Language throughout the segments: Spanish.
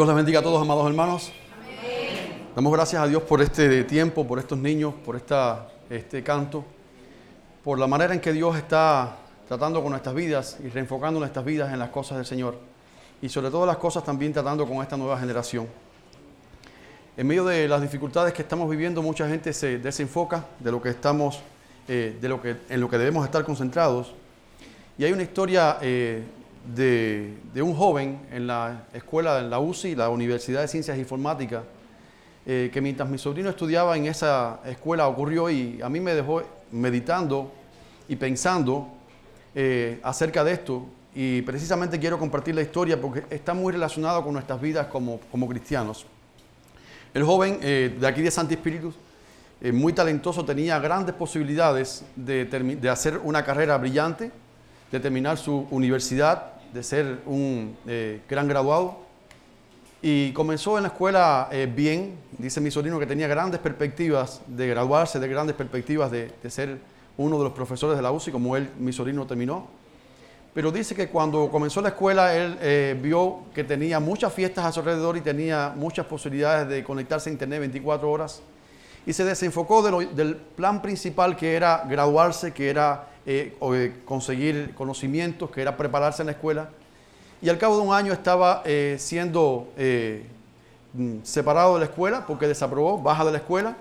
Dios les bendiga a todos, amados hermanos. Damos gracias a Dios por este tiempo, por estos niños, por este canto, por la manera en que Dios está tratando con nuestras vidas y reenfocando nuestras vidas en las cosas del Señor. Y sobre todo las cosas también tratando con esta nueva generación. En medio de las dificultades que estamos viviendo, mucha gente se desenfoca de lo que estamos, eh, de lo que, en lo que debemos estar concentrados. Y hay una historia eh, de, un joven en la escuela, en la UCI, la Universidad de Ciencias Informáticas, eh, que mientras mi sobrino estudiaba en esa escuela ocurrió y a mí me dejó meditando y pensando eh, acerca de esto. Y precisamente quiero compartir la historia porque está muy relacionado con nuestras vidas como, como cristianos. El joven eh, de aquí de Santi Espíritu, muy talentoso, tenía grandes posibilidades de, de hacer una carrera brillante, de terminar su universidad, de ser un eh, gran graduado. Y comenzó en la escuela eh, bien, dice mi sobrino que tenía grandes perspectivas de graduarse, de grandes perspectivas de, ser uno de los profesores de la UCI, como él, mi sobrino, terminó. Pero dice que cuando comenzó la escuela, él eh, vio que tenía muchas fiestas a su alrededor y tenía muchas posibilidades de conectarse a Internet 24 horas. Y se desenfocó del plan principal que era graduarse, que era eh, eh, conseguir conocimientos, que era prepararse en la escuela. Y al cabo de un año estaba eh, siendo mm, separado de la escuela porque desaprobó, baja de la escuela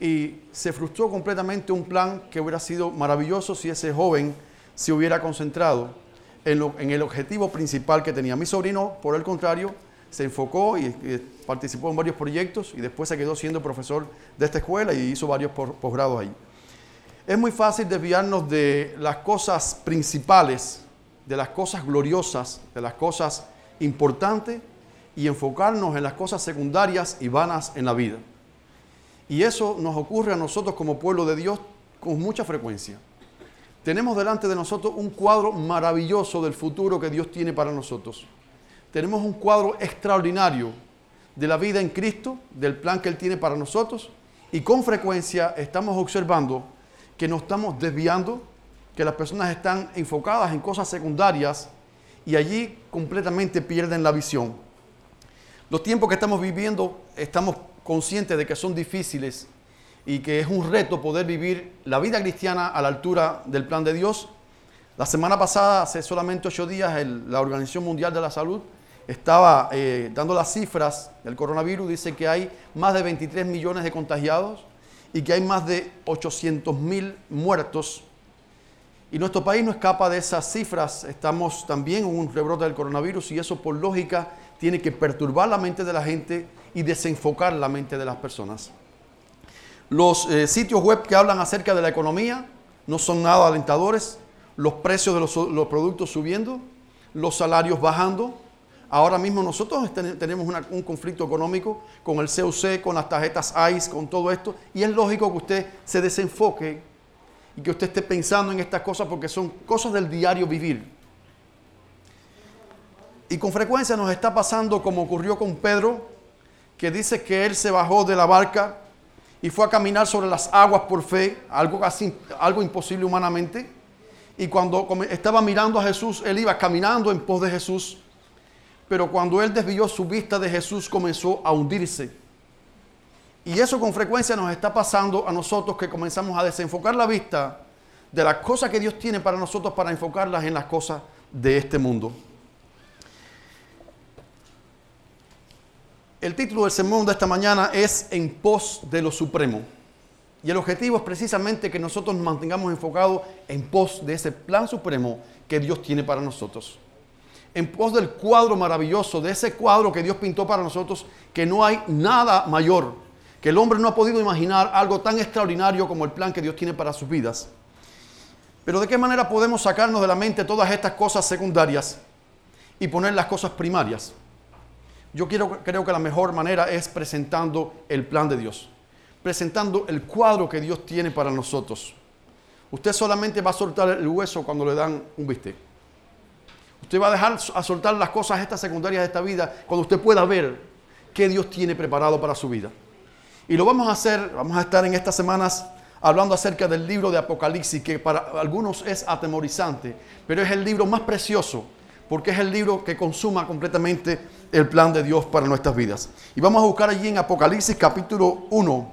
y se frustró completamente un plan que hubiera sido maravilloso si ese joven se hubiera concentrado en, en el objetivo principal que tenía. Mi sobrino, por el contrario, se enfocó y, participó en varios proyectos y después se quedó siendo profesor de esta escuela y hizo varios posgrados ahí. Es muy fácil desviarnos de las cosas principales, de las cosas gloriosas, de las cosas importantes y enfocarnos en las cosas secundarias y vanas en la vida. Y eso nos ocurre a nosotros como pueblo de Dios con mucha frecuencia. Tenemos delante de nosotros un cuadro maravilloso del futuro que Dios tiene para nosotros. Tenemos un cuadro extraordinario de la vida en Cristo, del plan que Él tiene para nosotros, y con frecuencia estamos observando que nos estamos desviando, que las personas están enfocadas en cosas secundarias y allí completamente pierden la visión. Los tiempos que estamos viviendo estamos conscientes de que son difíciles y que es un reto poder vivir la vida cristiana a la altura del plan de Dios. La semana pasada, hace solamente ocho días, la Organización Mundial de la Salud estaba eh, dando las cifras del coronavirus. Dice que hay más de 23 millones de contagiados, y que hay más de 800 mil muertos. Y nuestro país no escapa de esas cifras. Estamos también en un rebrote del coronavirus y eso por lógica tiene que perturbar la mente de la gente y desenfocar la mente de las personas. Los eh, sitios web que hablan acerca de la economía no son nada alentadores. Los precios de los, los productos subiendo, los salarios bajando, Ahora mismo nosotros tenemos un conflicto económico con el CUC, con las tarjetas ICE, con todo esto, y es lógico que usted se desenfoque y que usted esté pensando en estas cosas porque son cosas del diario vivir. Y con frecuencia nos está pasando como ocurrió con Pedro, que dice que él se bajó de la barca y fue a caminar sobre las aguas por fe, algo, casi, algo imposible humanamente. Y cuando estaba mirando a Jesús, él iba caminando en pos de Jesús pero cuando él desvió su vista de Jesús comenzó a hundirse. Y eso con frecuencia nos está pasando a nosotros que comenzamos a desenfocar la vista de las cosas que Dios tiene para nosotros para enfocarlas en las cosas de este mundo. El título del sermón de esta mañana es En pos de lo supremo. Y el objetivo es precisamente que nosotros nos mantengamos enfocados en pos de ese plan supremo que Dios tiene para nosotros en pos del cuadro maravilloso, de ese cuadro que Dios pintó para nosotros, que no hay nada mayor, que el hombre no ha podido imaginar algo tan extraordinario como el plan que Dios tiene para sus vidas. Pero ¿de qué manera podemos sacarnos de la mente todas estas cosas secundarias y poner las cosas primarias? Yo creo que la mejor manera es presentando el plan de Dios, presentando el cuadro que Dios tiene para nosotros. Usted solamente va a soltar el hueso cuando le dan un bistec. Usted va a dejar a soltar las cosas estas secundarias de esta vida cuando usted pueda ver qué Dios tiene preparado para su vida. Y lo vamos a hacer, vamos a estar en estas semanas hablando acerca del libro de Apocalipsis, que para algunos es atemorizante, pero es el libro más precioso, porque es el libro que consuma completamente el plan de Dios para nuestras vidas. Y vamos a buscar allí en Apocalipsis capítulo 1.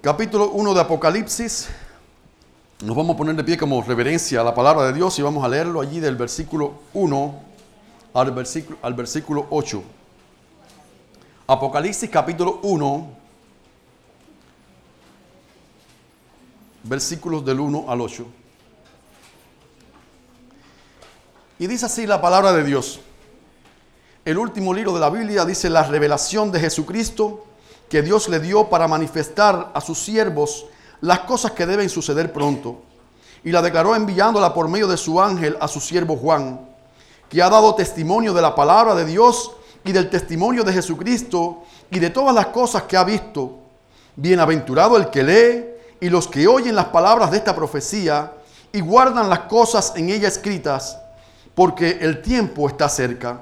Capítulo 1 de Apocalipsis. Nos vamos a poner de pie como reverencia a la palabra de Dios y vamos a leerlo allí del versículo 1 al versículo, al versículo 8. Apocalipsis capítulo 1, versículos del 1 al 8. Y dice así la palabra de Dios. El último libro de la Biblia dice la revelación de Jesucristo que Dios le dio para manifestar a sus siervos las cosas que deben suceder pronto. Y la declaró enviándola por medio de su ángel a su siervo Juan, que ha dado testimonio de la palabra de Dios y del testimonio de Jesucristo y de todas las cosas que ha visto. Bienaventurado el que lee y los que oyen las palabras de esta profecía y guardan las cosas en ella escritas porque el tiempo está cerca.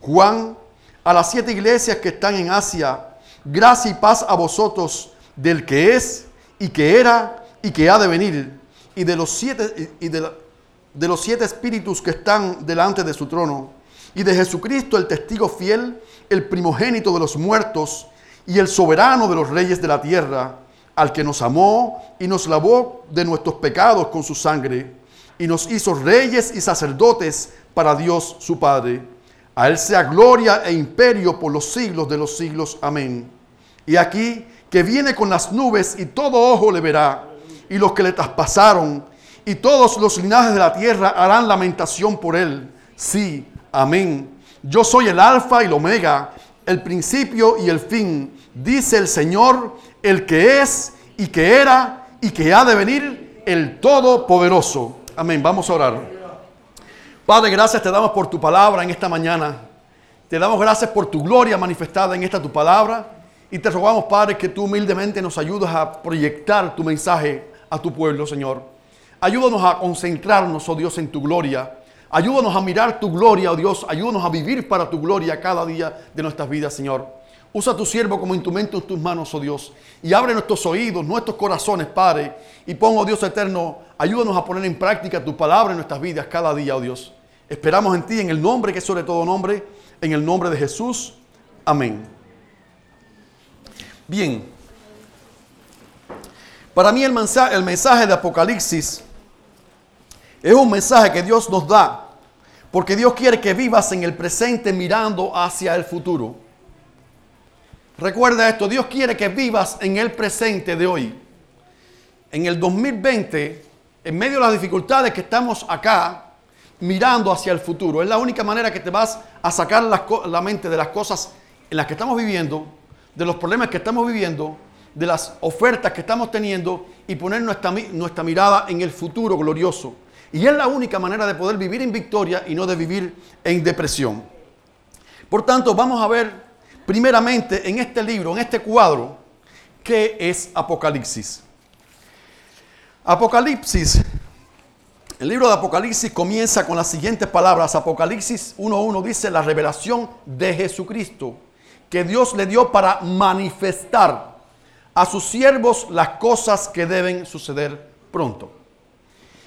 Juan, a las siete iglesias que están en Asia, gracia y paz a vosotros del que es y que era y que ha de venir, y de los siete, y de, de los siete espíritus que están delante de su trono, y de Jesucristo el testigo fiel, el primogénito de los muertos, y el soberano de los reyes de la tierra, al que nos amó y nos lavó de nuestros pecados con su sangre y nos hizo reyes y sacerdotes para Dios su Padre. A Él sea gloria e imperio por los siglos de los siglos. Amén. Y aquí que viene con las nubes y todo ojo le verá, y los que le traspasaron, y todos los linajes de la tierra harán lamentación por Él. Sí, amén. Yo soy el alfa y el omega, el principio y el fin, dice el Señor, el que es y que era y que ha de venir, el Todopoderoso. Amén. Vamos a orar. Padre, gracias te damos por tu palabra en esta mañana. Te damos gracias por tu gloria manifestada en esta tu palabra. Y te rogamos, Padre, que tú humildemente nos ayudes a proyectar tu mensaje a tu pueblo, Señor. Ayúdanos a concentrarnos, oh Dios, en tu gloria. Ayúdanos a mirar tu gloria, oh Dios. Ayúdanos a vivir para tu gloria cada día de nuestras vidas, Señor. Usa a tu siervo como instrumento en tus manos, oh Dios. Y abre nuestros oídos, nuestros corazones, Padre. Y pongo, oh Dios eterno, ayúdanos a poner en práctica tu palabra en nuestras vidas cada día, oh Dios. Esperamos en ti, en el nombre que es sobre todo nombre, en el nombre de Jesús. Amén. Bien. Para mí el mensaje, el mensaje de Apocalipsis es un mensaje que Dios nos da porque Dios quiere que vivas en el presente mirando hacia el futuro. Recuerda esto, Dios quiere que vivas en el presente de hoy. En el 2020, en medio de las dificultades que estamos acá, mirando hacia el futuro. Es la única manera que te vas a sacar la, mente de las cosas en las que estamos viviendo, de los problemas que estamos viviendo, de las ofertas que estamos teniendo y poner nuestra, nuestra mirada en el futuro glorioso. Y es la única manera de poder vivir en victoria y no de vivir en depresión. Por tanto, vamos a ver primeramente en este libro, en este cuadro, ¿qué es Apocalipsis? Apocalipsis, el libro de Apocalipsis comienza con las siguientes palabras. Apocalipsis 1.1 dice la revelación de Jesucristo que Dios le dio para manifestar a sus siervos las cosas que deben suceder pronto.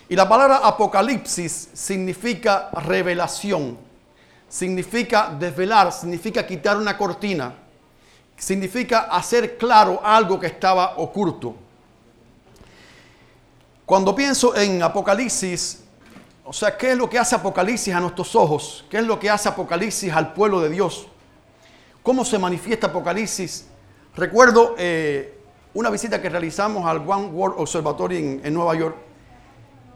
Y la palabra Apocalipsis significa revelación significa desvelar, significa quitar una cortina, significa hacer claro algo que estaba oculto. Cuando pienso en Apocalipsis, o sea, ¿qué es lo que hace Apocalipsis a nuestros ojos? ¿Qué es lo que hace Apocalipsis al pueblo de Dios? ¿Cómo se manifiesta Apocalipsis? Recuerdo eh, una visita que realizamos al One World Observatory en Nueva York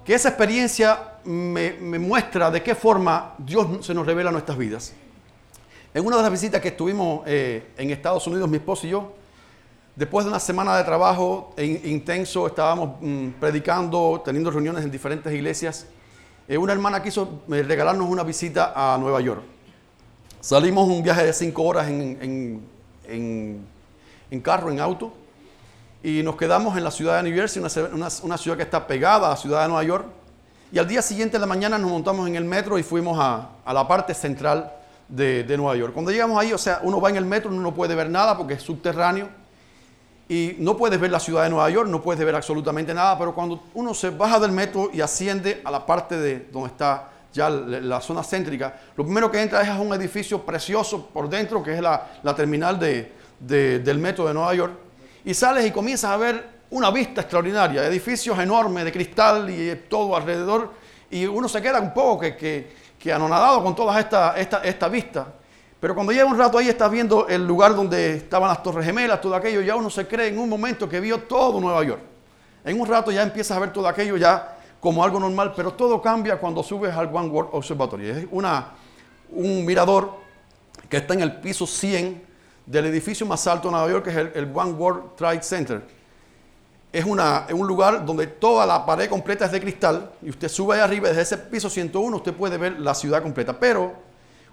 que esa experiencia me, muestra de qué forma Dios se nos revela nuestras vidas. En una de las visitas que estuvimos eh, en Estados Unidos, mi esposo y yo, después de una semana de trabajo intenso, estábamos mm, predicando, teniendo reuniones en diferentes iglesias. Eh, una hermana quiso eh, regalarnos una visita a Nueva York. Salimos un viaje de cinco horas en, en carro, en auto y nos quedamos en la ciudad de New Jersey, una, ciudad que está pegada a la ciudad de Nueva York. Y al día siguiente de la mañana nos montamos en el metro y fuimos a, la parte central de, Nueva York. Cuando llegamos ahí, o sea, uno va en el metro, uno no puede ver nada porque es subterráneo. Y no puedes ver la ciudad de Nueva York, no puedes ver absolutamente nada, pero cuando uno se baja del metro y asciende a la parte de donde está ya la zona céntrica, lo primero que entra es un edificio precioso por dentro, que es la, terminal del metro de Nueva York, y sales y comienzas a ver una vista extraordinaria, edificios enormes de cristal y todo alrededor, y uno se queda un poco que, que, anonadado con toda esta, esta, esta vista. Pero cuando lleva un rato ahí estás viendo el lugar donde estaban las Torres Gemelas, todo aquello, ya uno se cree en un momento que vio todo Nueva York. En un rato ya empiezas a ver todo aquello ya como algo normal, pero todo cambia cuando subes al One World Observatory. Es una, un mirador que está en el piso 100 del edificio más alto de Nueva York, que es el, One World Trade Center. Es, una, es, un lugar donde toda la pared completa es de cristal y usted sube ahí arriba, desde ese piso 101 usted puede ver la ciudad completa. Pero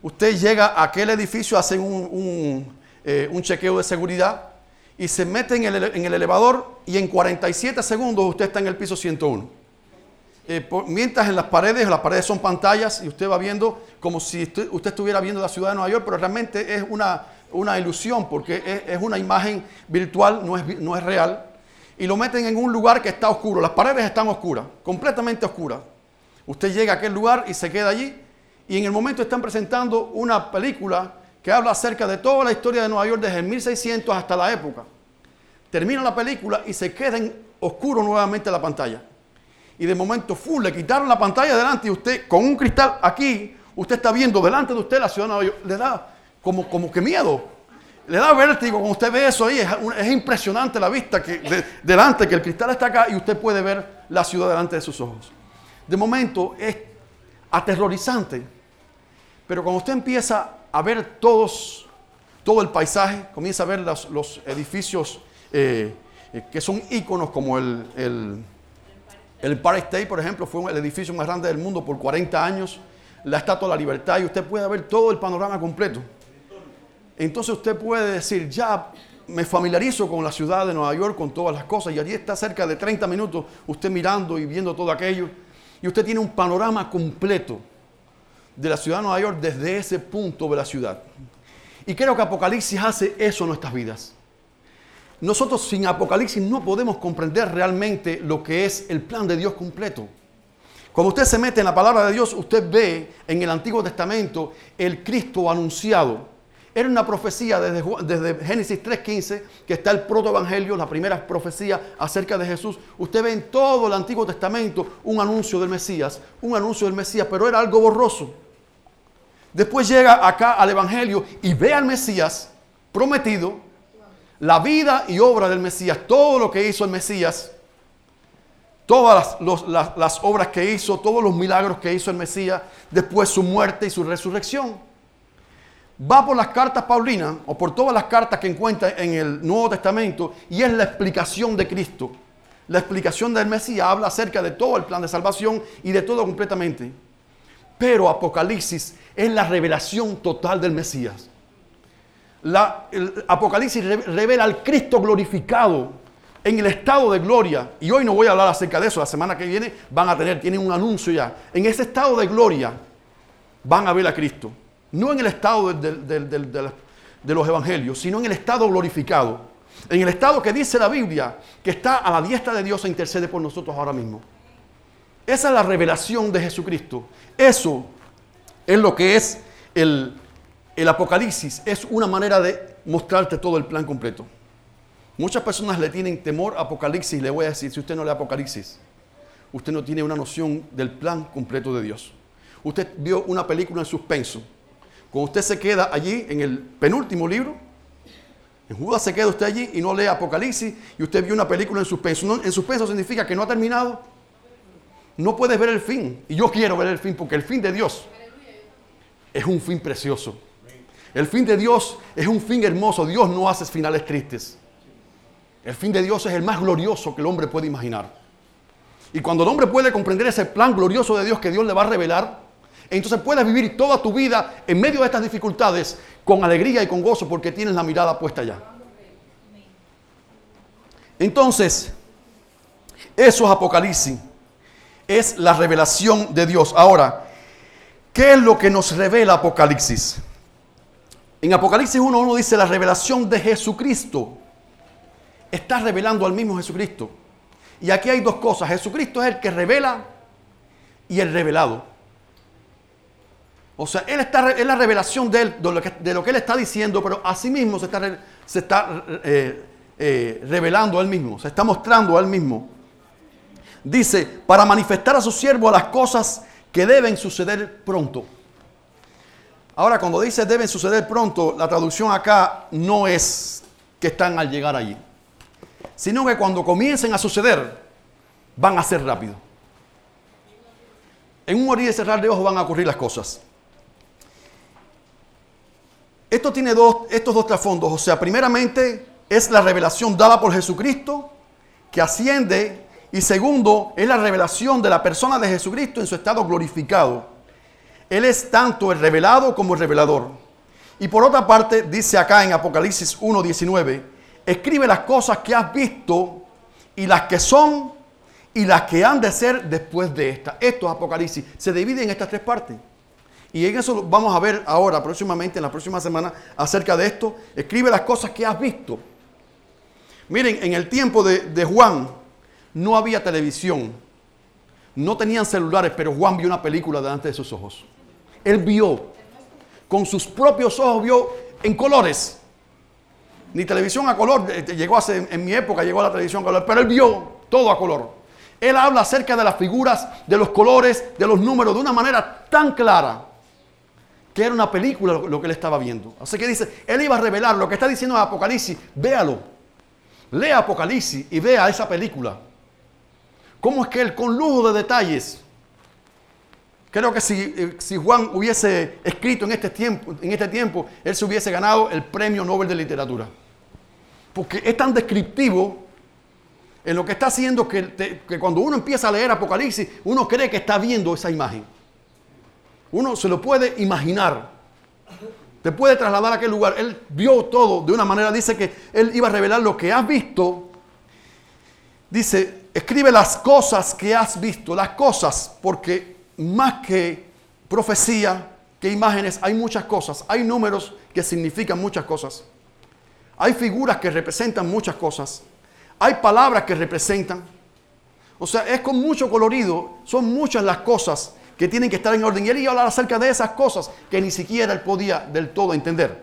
usted llega a aquel edificio, hacen un, eh, chequeo de seguridad y se mete en el, elevador y en 47 segundos usted está en el piso 101. Eh, mientras en las paredes, las paredes son pantallas y usted va viendo como si usted, estuviera viendo la ciudad de Nueva York, pero realmente es una, una ilusión porque es, una imagen virtual, no es, no es real. Y lo meten en un lugar que está oscuro, las paredes están oscuras, completamente oscuras. Usted llega a aquel lugar y se queda allí y en el momento están presentando una película que habla acerca de toda la historia de Nueva York desde el 1600 hasta la época. Termina la película y se queda oscuro nuevamente la pantalla. Y de momento, full, le quitaron la pantalla delante y usted con un cristal aquí, usted está viendo delante de usted la ciudad de Nueva York. Le da como, como que miedo. Le da vértigo cuando usted ve eso ahí. Es, impresionante la vista que delante, que el cristal está acá y usted puede ver la ciudad delante de sus ojos. De momento es aterrorizante pero cuando usted empieza a ver todos, todo el paisaje, comienza a ver los, edificios eh, eh, que son íconos como el, el Empire State, por ejemplo, fue el edificio más grande del mundo por 40 años, la Estatua de la Libertad, y usted puede ver todo el panorama completo. Entonces usted puede decir, ya me familiarizo con la ciudad de Nueva York, con todas las cosas, y allí está cerca de 30 minutos usted mirando y viendo todo aquello, y usted tiene un panorama completo de la ciudad de Nueva York desde ese punto de la ciudad. Y creo que Apocalipsis hace eso en nuestras vidas. Nosotros sin Apocalipsis no podemos comprender realmente lo que es el plan de Dios completo. Cuando usted se mete en la palabra de Dios, usted ve en el Antiguo Testamento el Cristo anunciado. Era una profecía desde, Génesis 3.15, que está el protoevangelio, la primera profecía acerca de Jesús. Usted ve en todo el Antiguo Testamento un anuncio del Mesías, un anuncio del Mesías, pero era algo borroso. Después llega acá al Evangelio y ve al Mesías prometido, la vida y obra del Mesías, todo lo que hizo el Mesías, todas las, obras que hizo, todos los milagros que hizo el Mesías, después su muerte y su resurrección. Va por las cartas Paulinas o por todas las cartas que encuentra en el Nuevo Testamento y es la explicación de Cristo. La explicación del Mesías habla acerca de todo el plan de salvación y de todo completamente. Pero Apocalipsis es la revelación total del Mesías. La, el Apocalipsis revela al Cristo glorificado en el estado de gloria. Y hoy no voy a hablar acerca de eso. La semana que viene van a tener, tienen un anuncio ya. En ese estado de gloria van a ver a Cristo. No en el estado de los evangelios, sino en el estado glorificado. En el estado que dice la Biblia, que está a la diestra de Dios e intercede por nosotros ahora mismo. Esa es la revelación de Jesucristo. Eso es lo que es el, Apocalipsis. Es una manera de mostrarte todo el plan completo. Muchas personas le tienen temor a Apocalipsis. Le voy a decir, si usted no lee Apocalipsis, usted no tiene una noción del plan completo de Dios. Usted vio una película en suspenso. Cuando usted se queda allí en el penúltimo libro, en Judas se queda usted allí y no lee Apocalipsis y usted vio una película en suspenso. en suspenso significa que no ha terminado. No puedes ver el fin. Y yo quiero ver el fin porque el fin de Dios es un fin precioso. El fin de Dios es un fin hermoso. Dios no hace finales tristes. El fin de Dios es el más glorioso que el hombre puede imaginar. Y cuando el hombre puede comprender ese plan glorioso de Dios que Dios le va a revelar, entonces puedes vivir toda tu vida en medio de estas dificultades con alegría y con gozo porque tienes la mirada puesta allá. Entonces, eso es Apocalipsis. Es la revelación de Dios. Ahora, ¿Qué es lo que nos revela Apocalipsis? En Apocalipsis 1.1 dice la revelación de Jesucristo. Está revelando al mismo Jesucristo. Y aquí hay dos cosas. Jesucristo es el que revela y el revelado. O sea, él está, es la revelación de él, de lo, que, de lo que él está diciendo, pero asimismo se está, se está eh, eh, revelando a él mismo, se está mostrando a él mismo. Dice, para manifestar a su siervo las cosas que deben suceder pronto. Ahora, cuando dice deben suceder pronto, la traducción acá no es que están al llegar allí, sino que cuando comiencen a suceder, van a ser rápido. En un morir y cerrar de ojos van a ocurrir las cosas. Esto tiene dos, estos dos trasfondos. O sea, primeramente es la revelación dada por Jesucristo que asciende. Y segundo, es la revelación de la persona de Jesucristo en su estado glorificado. Él es tanto el revelado como el revelador. Y por otra parte, dice acá en Apocalipsis 1.19, escribe las cosas que has visto y las que son y las que han de ser después de esta. Esto es Apocalipsis. Se divide en estas tres partes. Y en eso vamos a ver ahora, próximamente, en la próxima semana, acerca de esto. Escribe las cosas que has visto. Miren, en el tiempo de, Juan no había televisión, no tenían celulares, pero Juan vio una película delante de sus ojos. Él vio, con sus propios ojos vio en colores. Ni televisión a color, eh, llegó hace, en mi época llegó a la televisión a color, pero él vio todo a color. Él habla acerca de las figuras, de los colores, de los números, de una manera tan clara que era una película lo que él estaba viendo. Así que dice, él iba a revelar lo que está diciendo en Apocalipsis, véalo. Lea Apocalipsis y vea esa película. ¿Cómo es que él, con lujo de detalles, creo que si, eh, si, Juan hubiese escrito en este, tiempo, en este tiempo, él se hubiese ganado el premio Nobel de Literatura. Porque es tan descriptivo en lo que está haciendo que, que cuando uno empieza a leer Apocalipsis, uno cree que está viendo esa imagen. Uno se lo puede imaginar. Te puede trasladar a aquel lugar. Él vio todo de una manera. Dice que él iba a revelar lo que has visto. Dice, escribe las cosas que has visto. Las cosas, porque más que profecía, que imágenes, hay muchas cosas. Hay números que significan muchas cosas. Hay figuras que representan muchas cosas. Hay palabras que representan. O sea, es con mucho colorido. Son muchas las cosas que tienen que estar en orden. Y él iba a hablar acerca de esas cosas que ni siquiera él podía del todo entender.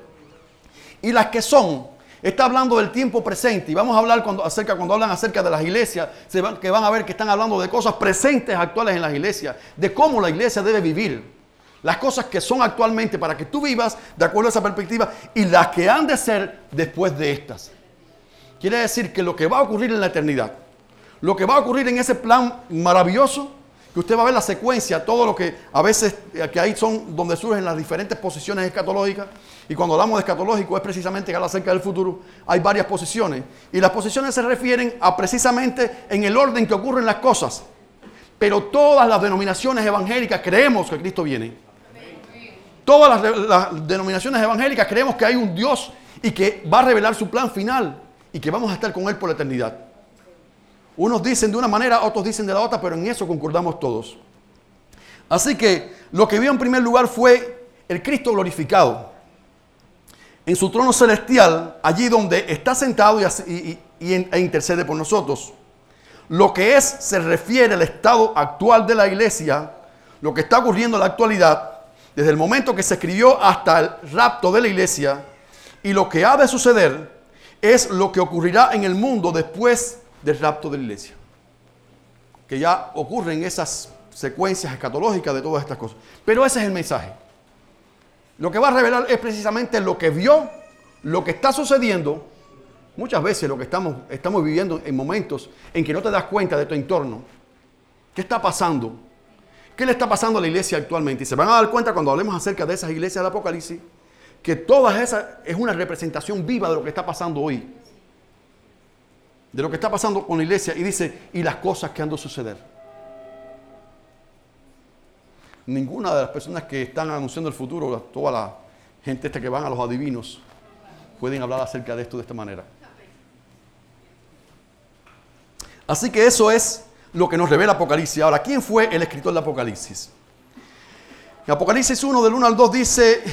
Y las que son, está hablando del tiempo presente. Y vamos a hablar cuando, acerca, cuando hablan acerca de las iglesias, se van, que van a ver que están hablando de cosas presentes actuales en las iglesias, de cómo la iglesia debe vivir. Las cosas que son actualmente para que tú vivas de acuerdo a esa perspectiva y las que han de ser después de estas. Quiere decir que lo que va a ocurrir en la eternidad, lo que va a ocurrir en ese plan maravilloso, que usted va a ver la secuencia, todo lo que a veces, eh, que ahí son donde surgen las diferentes posiciones escatológicas. Y cuando hablamos de escatológico es precisamente que habla acerca del futuro. Hay varias posiciones. Y las posiciones se refieren a precisamente en el orden que ocurren las cosas. Pero todas las denominaciones evangélicas creemos que Cristo viene. Todas las, las denominaciones evangélicas creemos que hay un Dios y que va a revelar su plan final y que vamos a estar con Él por la eternidad. Unos dicen de una manera, otros dicen de la otra, pero en eso concordamos todos. Así que lo que vio en primer lugar fue el Cristo glorificado. En su trono celestial, allí donde está sentado y, e intercede por nosotros. Lo que es se refiere al estado actual de la iglesia, lo que está ocurriendo en la actualidad, desde el momento que se escribió hasta el rapto de la iglesia, y lo que ha de suceder es lo que ocurrirá en el mundo después del rapto de la iglesia. Que ya ocurren esas secuencias escatológicas de todas estas cosas. Pero ese es el mensaje. Lo que va a revelar es precisamente lo que vio, lo que está sucediendo. Muchas veces lo que estamos, estamos viviendo en momentos en que no te das cuenta de tu entorno. ¿Qué está pasando? ¿Qué le está pasando a la iglesia actualmente? Y se van a dar cuenta cuando hablemos acerca de esas iglesias del Apocalipsis, que todas esas es una representación viva de lo que está pasando hoy de lo que está pasando con la iglesia y dice, y las cosas que han de suceder. Ninguna de las personas que están anunciando el futuro, toda la gente esta que van a los adivinos, pueden hablar acerca de esto de esta manera. Así que eso es lo que nos revela Apocalipsis. Ahora, ¿quién fue el escritor de Apocalipsis? Apocalipsis 1, del 1 al 2 dice,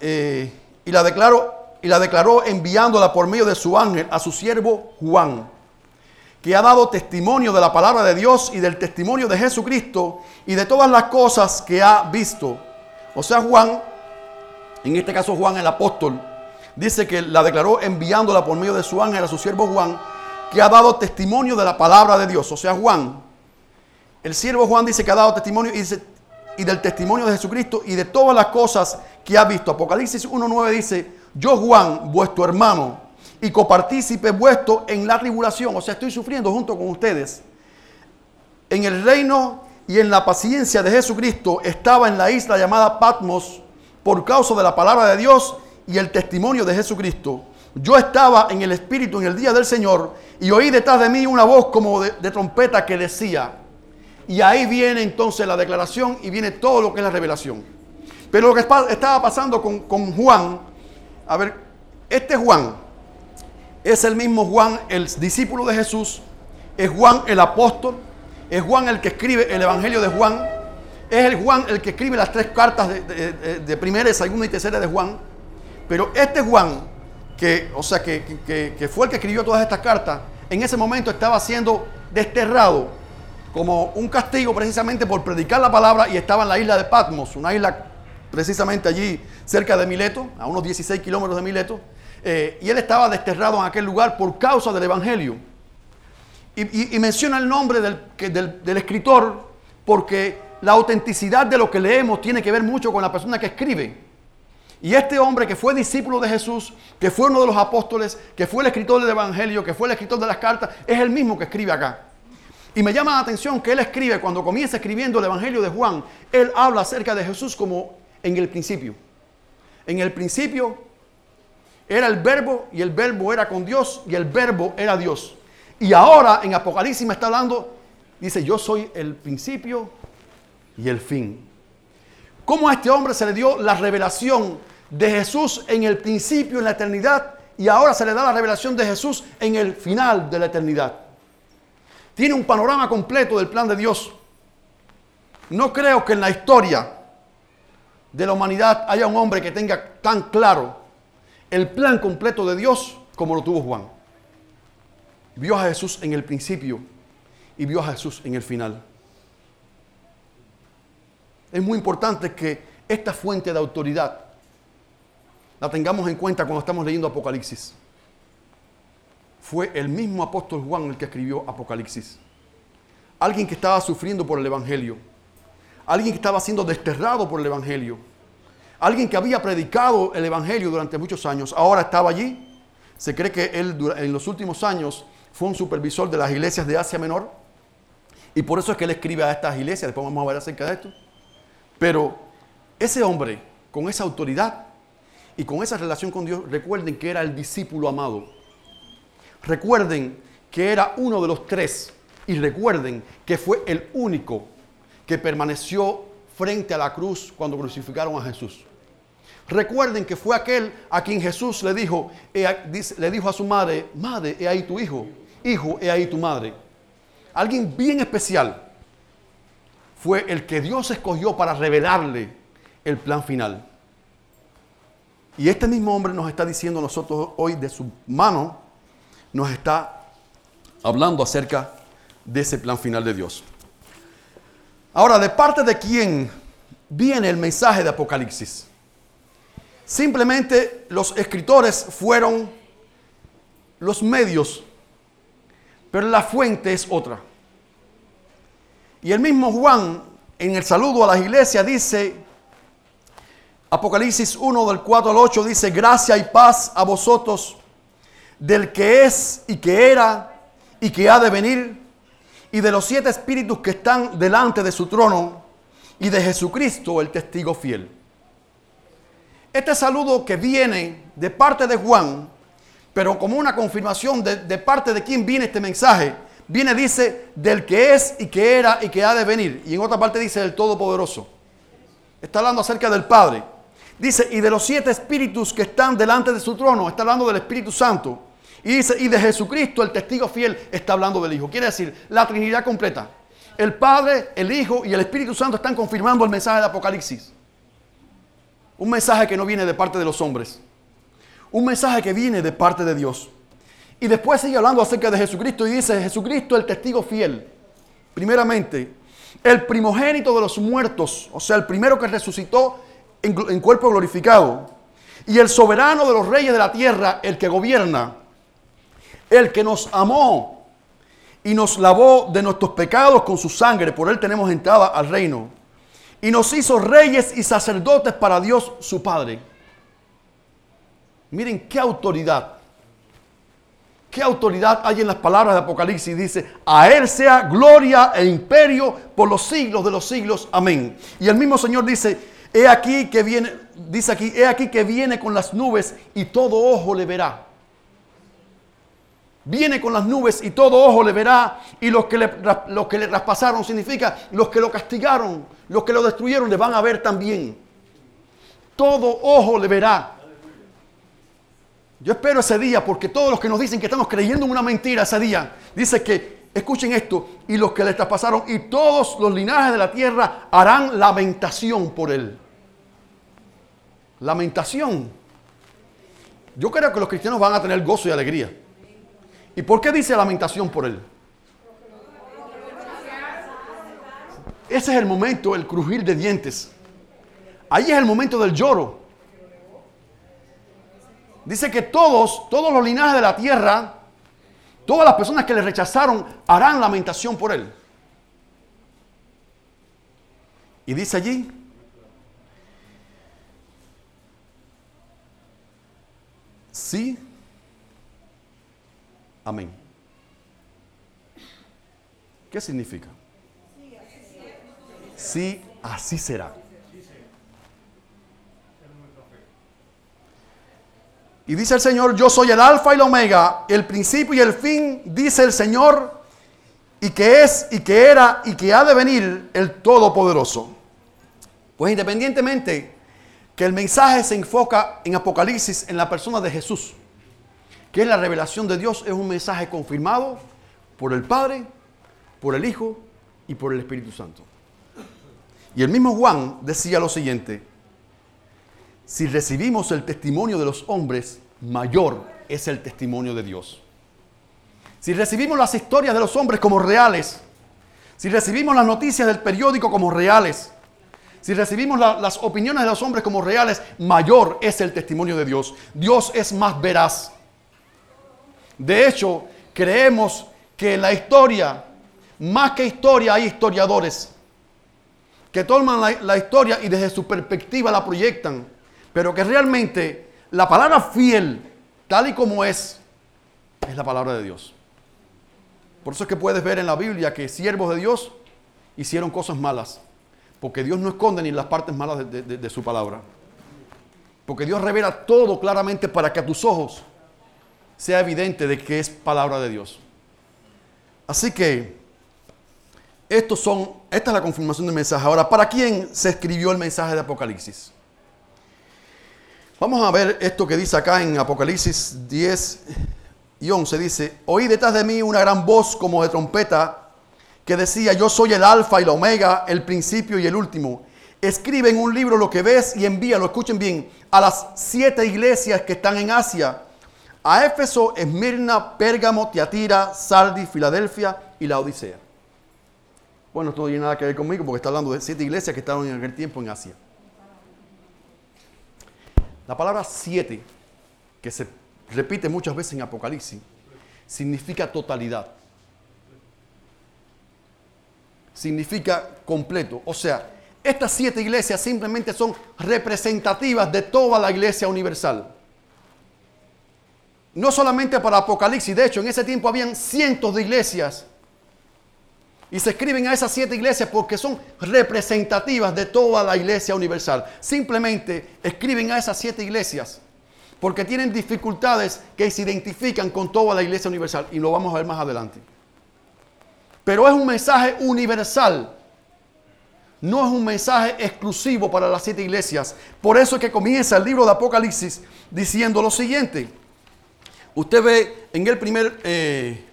eh, y la declaro y la declaró enviándola por medio de su ángel a su siervo Juan, que ha dado testimonio de la palabra de Dios y del testimonio de Jesucristo y de todas las cosas que ha visto. o sea Juan, en este caso Juan el apóstol, dice que la declaró enviándola por medio de su ángel a su siervo Juan, que ha dado testimonio de la palabra de Dios. O sea, Juan, el siervo Juan dice que ha dado testimonio y, dice, y del testimonio de Jesucristo y de todas las cosas que ha visto. Apocalipsis 1.9 dice, yo Juan, vuestro hermano, y copartícipe vuestro en la tribulación. O sea, estoy sufriendo junto con ustedes. En el reino y en la paciencia de Jesucristo estaba en la isla llamada Patmos por causa de la palabra de Dios y el testimonio de Jesucristo. Yo estaba en el Espíritu en el día del Señor y oí detrás de mí una voz como de, trompeta que decía, y ahí viene entonces la declaración y viene todo lo que es la revelación. Pero lo que estaba pasando con, con Juan, a ver, este Juan es el mismo Juan, el discípulo de Jesús, es Juan el apóstol, es Juan el que escribe el Evangelio de Juan, es el Juan el que escribe las tres cartas de, primera, segunda y tercera de Juan. Pero este Juan, que, o sea, que, fue el que escribió todas estas cartas, en ese momento estaba siendo desterrado como un castigo precisamente por predicar la palabra y estaba en la isla de Patmos, una isla precisamente allí cerca de Mileto, a unos 16 kilómetros de Mileto. Eh, y él estaba desterrado en aquel lugar por causa del Evangelio. Y, menciona el nombre del, del escritor porque la autenticidad de lo que leemos tiene que ver mucho con la persona que escribe. Y este hombre que fue discípulo de Jesús, que fue uno de los apóstoles, que fue el escritor del Evangelio, que fue el escritor de las cartas, es el mismo que escribe acá. Y me llama la atención que él escribe, cuando comienza escribiendo el Evangelio de Juan, él habla acerca de Jesús como en el principio. En el principio era el verbo y el verbo era con Dios y el verbo era Dios. Y ahora en Apocalipsis me está hablando, dice, yo soy el principio y el fin. ¿Cómo a este hombre se le dio la revelación de Jesús en el principio, en la eternidad, y ahora se le da la revelación de Jesús en el final de la eternidad? Tiene un panorama completo del plan de Dios. No creo que en la historia de la humanidad haya un hombre que tenga tan claro el plan completo de Dios como lo tuvo Juan. Vio a Jesús en el principio y vio a Jesús en el final. Es muy importante que esta fuente de autoridad la tengamos en cuenta cuando estamos leyendo Apocalipsis. Fue el mismo apóstol Juan el que escribió Apocalipsis. Alguien que estaba sufriendo por el Evangelio. Alguien que estaba siendo desterrado por el Evangelio. Alguien que había predicado el Evangelio durante muchos años. Ahora estaba allí. Se cree que él en los últimos años fue un supervisor de las iglesias de Asia Menor. Y por eso es que él escribe a estas iglesias. Después vamos a ver acerca de esto. Pero ese hombre, con esa autoridad y con esa relación con Dios, recuerden que era el discípulo amado. Recuerden que era uno de los tres. Y recuerden que fue el único que permaneció frente a la cruz cuando crucificaron a Jesús. Recuerden que fue aquel a quien Jesús le dijo, le dijo a su madre, madre, he ahí tu hijo, hijo, he ahí tu madre. Alguien bien especial fue el que Dios escogió para revelarle el plan final. Y este mismo hombre nos está diciendo nosotros hoy de su mano, nos está hablando acerca de ese plan final de Dios. Ahora, ¿de parte de quién viene el mensaje de Apocalipsis? Simplemente los escritores fueron los medios, pero la fuente es otra. Y el mismo Juan, en el saludo a las iglesias, dice, Apocalipsis 1 del 4 al 8, dice, gracia y paz a vosotros del que es y que era y que ha de venir, y de los siete espíritus que están delante de su trono, y de Jesucristo, el testigo fiel. Este saludo que viene de parte de Juan, pero como una confirmación de, de parte de quién viene este mensaje, viene, dice, del que es y que era y que ha de venir. Y en otra parte dice del Todopoderoso. Está hablando acerca del Padre. Dice, y de los siete espíritus que están delante de su trono, está hablando del Espíritu Santo. Y dice, y de Jesucristo, el testigo fiel, está hablando del Hijo. Quiere decir, la Trinidad completa. El Padre, el Hijo y el Espíritu Santo están confirmando el mensaje de Apocalipsis. Un mensaje que no viene de parte de los hombres. Un mensaje que viene de parte de Dios. Y después sigue hablando acerca de Jesucristo y dice, Jesucristo el testigo fiel. Primeramente, el primogénito de los muertos, o sea, el primero que resucitó en, en cuerpo glorificado. Y el soberano de los reyes de la tierra, el que gobierna, el que nos amó y nos lavó de nuestros pecados con su sangre, por él tenemos entrada al reino. Y nos hizo reyes y sacerdotes para Dios su Padre. Miren qué autoridad. ¿Qué autoridad hay en las palabras de Apocalipsis? Dice, a Él sea gloria e imperio por los siglos de los siglos. Amén. Y el mismo Señor dice, he aquí que viene, dice aquí, he aquí que viene con las nubes y todo ojo le verá. Viene con las nubes y todo ojo le verá. Y los que le, los que le traspasaron significa los que lo castigaron, los que lo destruyeron le van a ver también. Todo ojo le verá. Yo espero ese día porque todos los que nos dicen que estamos creyendo en una mentira ese día, dice que, escuchen esto, y los que le traspasaron y todos los linajes de la tierra harán lamentación por él. Lamentación. Yo creo que los cristianos van a tener gozo y alegría. ¿Y por qué dice lamentación por él? Ese es el momento, el crujir de dientes. Ahí es el momento del lloro. Dice que todos, todos los linajes de la tierra, todas las personas que le rechazaron harán lamentación por él. Y dice allí, sí, amén. ¿Qué significa? Sí, así será. Y dice el Señor, yo soy el alfa y la omega, el principio y el fin, dice el Señor, y que es y que era y que ha de venir el Todopoderoso. Pues independientemente que el mensaje se enfoca en Apocalipsis en la persona de Jesús, que la revelación de Dios, es un mensaje confirmado por el Padre, por el Hijo y por el Espíritu Santo. Y el mismo Juan decía lo siguiente, si recibimos el testimonio de los hombres, mayor es el testimonio de Dios. Si recibimos las historias de los hombres como reales, si recibimos las noticias del periódico como reales, si recibimos las opiniones de los hombres como reales, mayor es el testimonio de Dios. Dios es más veraz. De hecho, creemos que en la historia, más que historia, hay historiadores que toman la, la historia y desde su perspectiva la proyectan pero que realmente la palabra fiel, tal y como es, es la palabra de Dios. Por eso es que puedes ver en la Biblia que siervos de Dios hicieron cosas malas, porque Dios no esconde ni las partes malas de, de su palabra. Porque Dios revela todo claramente para que a tus ojos sea evidente de que es palabra de Dios. Así que estos son, esta es la confirmación del mensaje. Ahora, ¿para quién se escribió el mensaje de Apocalipsis? Vamos a ver esto que dice acá en Apocalipsis 10 y 11. Dice, oí detrás de mí una gran voz como de trompeta que decía, yo soy el alfa y la omega, el principio y el último. Escribe en un libro lo que ves y envíalo, escuchen bien, a las siete iglesias que están en Asia. A Éfeso, Esmirna, Pérgamo, Tiatira, Sardi, Filadelfia y la Odisea. Bueno, esto no tiene nada que ver conmigo porque está hablando de siete iglesias que estaban en aquel tiempo en Asia. La palabra siete, que se repite muchas veces en Apocalipsis, significa totalidad. Significa completo. O sea, estas siete iglesias simplemente son representativas de toda la iglesia universal. No solamente para Apocalipsis, de hecho en ese tiempo habían cientos de iglesias y se escriben a esas siete iglesias porque son representativas de toda la iglesia universal. Simplemente escriben a esas siete iglesias porque tienen dificultades que se identifican con toda la iglesia universal. Y lo vamos a ver más adelante. Pero es un mensaje universal. No es un mensaje exclusivo para las siete iglesias. Por eso es que comienza el libro de Apocalipsis diciendo lo siguiente. Usted ve en el primer... Eh,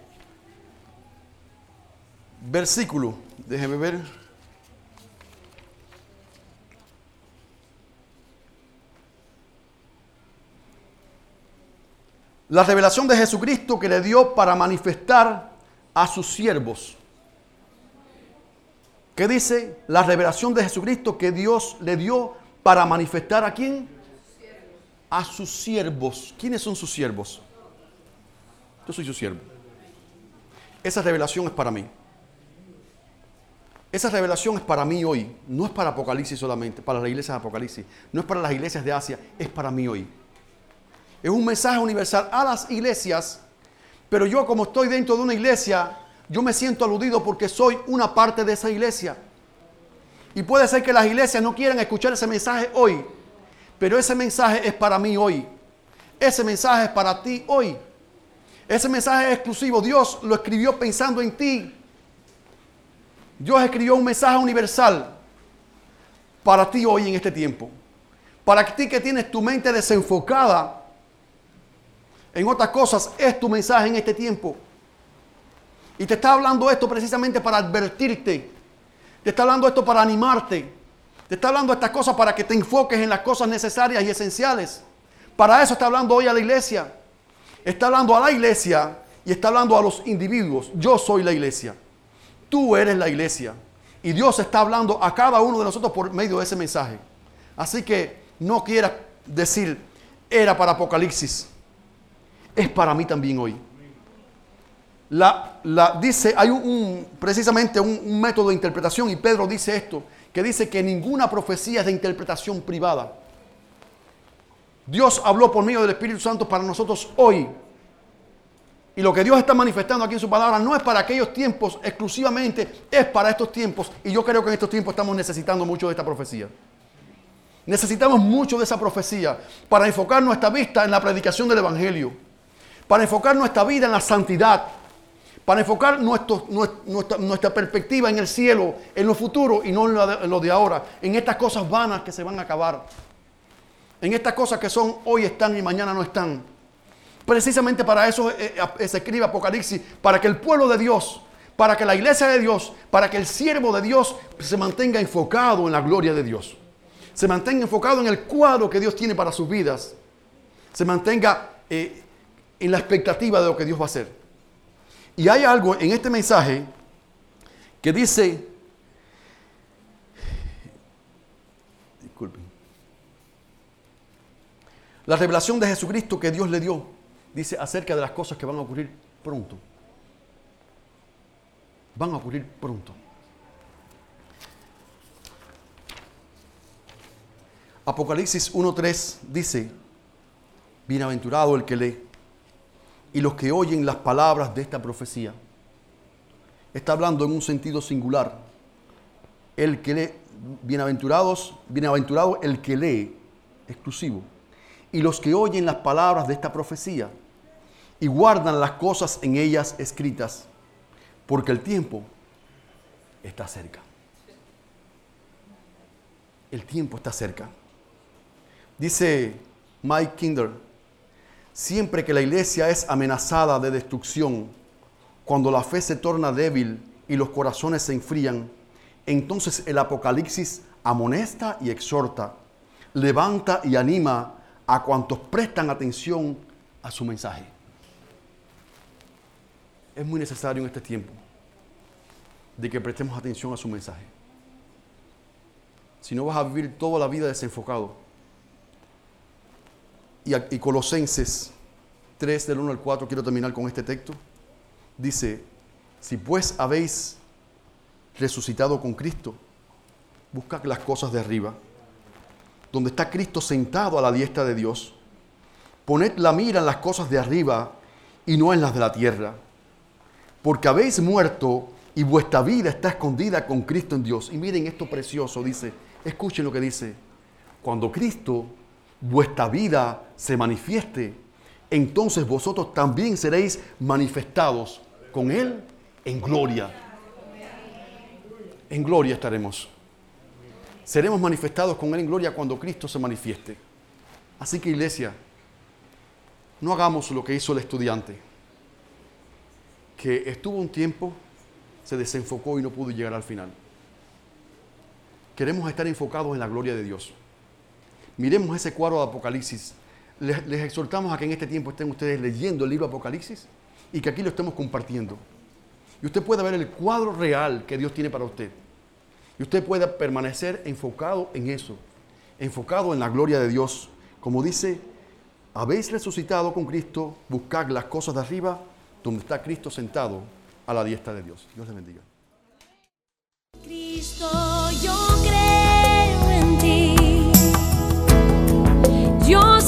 versículo, déjeme ver. La revelación de Jesucristo que le dio para manifestar a sus siervos. ¿Qué dice? La revelación de Jesucristo que Dios le dio para manifestar a quién? A sus siervos. ¿Quiénes son sus siervos? Yo soy su siervo. Esa revelación es para mí. Esa revelación es para mí hoy. No es para Apocalipsis solamente, para las iglesias de Apocalipsis. No es para las iglesias de Asia, es para mí hoy. Es un mensaje universal a las iglesias, pero yo como estoy dentro de una iglesia, yo me siento aludido porque soy una parte de esa iglesia. Y puede ser que las iglesias no quieran escuchar ese mensaje hoy, pero ese mensaje es para mí hoy. Ese mensaje es para ti hoy. Ese mensaje es exclusivo. Dios lo escribió pensando en ti. Dios escribió un mensaje universal para ti hoy en este tiempo. Para ti que tienes tu mente desenfocada en otras cosas, es tu mensaje en este tiempo. Y te está hablando esto precisamente para advertirte. Te está hablando esto para animarte. Te está hablando estas cosas para que te enfoques en las cosas necesarias y esenciales. Para eso está hablando hoy a la iglesia. Está hablando a la iglesia y está hablando a los individuos. Yo soy la iglesia. Tú eres la iglesia. Y Dios está hablando a cada uno de nosotros por medio de ese mensaje. Así que no quieras decir, era para Apocalipsis. Es para mí también hoy. La, dice, hay un, precisamente un, un método de interpretación y Pedro dice esto, que dice que ninguna profecía es de interpretación privada. Dios habló por medio del Espíritu Santo para nosotros hoy. Y lo que Dios está manifestando aquí en su palabra no es para aquellos tiempos exclusivamente, es para estos tiempos. Y yo creo que en estos tiempos estamos necesitando mucho de esta profecía. Necesitamos mucho de esa profecía para enfocar nuestra vista en la predicación del Evangelio, para enfocar nuestra vida en la santidad, para enfocar nuestra, nuestra, perspectiva en el cielo, en lo futuro y no en lo de ahora, en estas cosas vanas que se van a acabar, en estas cosas que son hoy están y mañana no están. Precisamente para eso eh, eh, se escribe Apocalipsis, para que el pueblo de Dios, para que la iglesia de Dios, para que el siervo de Dios se mantenga enfocado en la gloria de Dios. Se mantenga enfocado en el cuadro que Dios tiene para sus vidas. Se mantenga eh, en la expectativa de lo que Dios va a hacer. Y hay algo en este mensaje que dice, la revelación de Jesucristo que Dios le dio, dice acerca de las cosas que van a ocurrir pronto. Van a ocurrir pronto. Apocalipsis 1.3 dice, bienaventurado el que lee y los que oyen las palabras de esta profecía. Está hablando en un sentido singular. El que lee, bienaventurados, bienaventurado el que lee, exclusivo. Y los que oyen las palabras de esta profecía y guardan las cosas en ellas escritas, porque el tiempo está cerca. El tiempo está cerca. Dice Mike Kinder, siempre que la iglesia es amenazada de destrucción, cuando la fe se torna débil y los corazones se enfrían, entonces el Apocalipsis amonesta y exhorta, levanta y anima a cuantos prestan atención a su mensaje. Es muy necesario en este tiempo de que prestemos atención a su mensaje. Si no vas a vivir toda la vida desenfocado, y, Colosenses 3 del 1 al 4, quiero terminar con este texto, dice, si pues habéis resucitado con Cristo, buscad las cosas de arriba, donde está Cristo sentado a la diestra de Dios. Poned la mira en las cosas de arriba y no en las de la tierra, porque habéis muerto y vuestra vida está escondida con Cristo en Dios. Y miren esto precioso, dice, escuchen lo que dice, cuando Cristo vuestra vida se manifieste, entonces vosotros también seréis manifestados con Él en gloria. En gloria estaremos. Seremos manifestados con Él en gloria cuando Cristo se manifieste. Así que iglesia, no hagamos lo que hizo el estudiante, que estuvo un tiempo, se desenfocó y no pudo llegar al final. Queremos estar enfocados en la gloria de Dios. Miremos ese cuadro de Apocalipsis. Les, exhortamos a que en este tiempo estén ustedes leyendo el libro Apocalipsis y que aquí lo estemos compartiendo. Y usted pueda ver el cuadro real que Dios tiene para usted. Y usted pueda permanecer enfocado en eso, enfocado en la gloria de Dios. Como dice, habéis resucitado con Cristo, buscad las cosas de arriba, donde está Cristo sentado a la diestra de Dios. Dios les bendiga. Cristo, yo creo en ti. Yo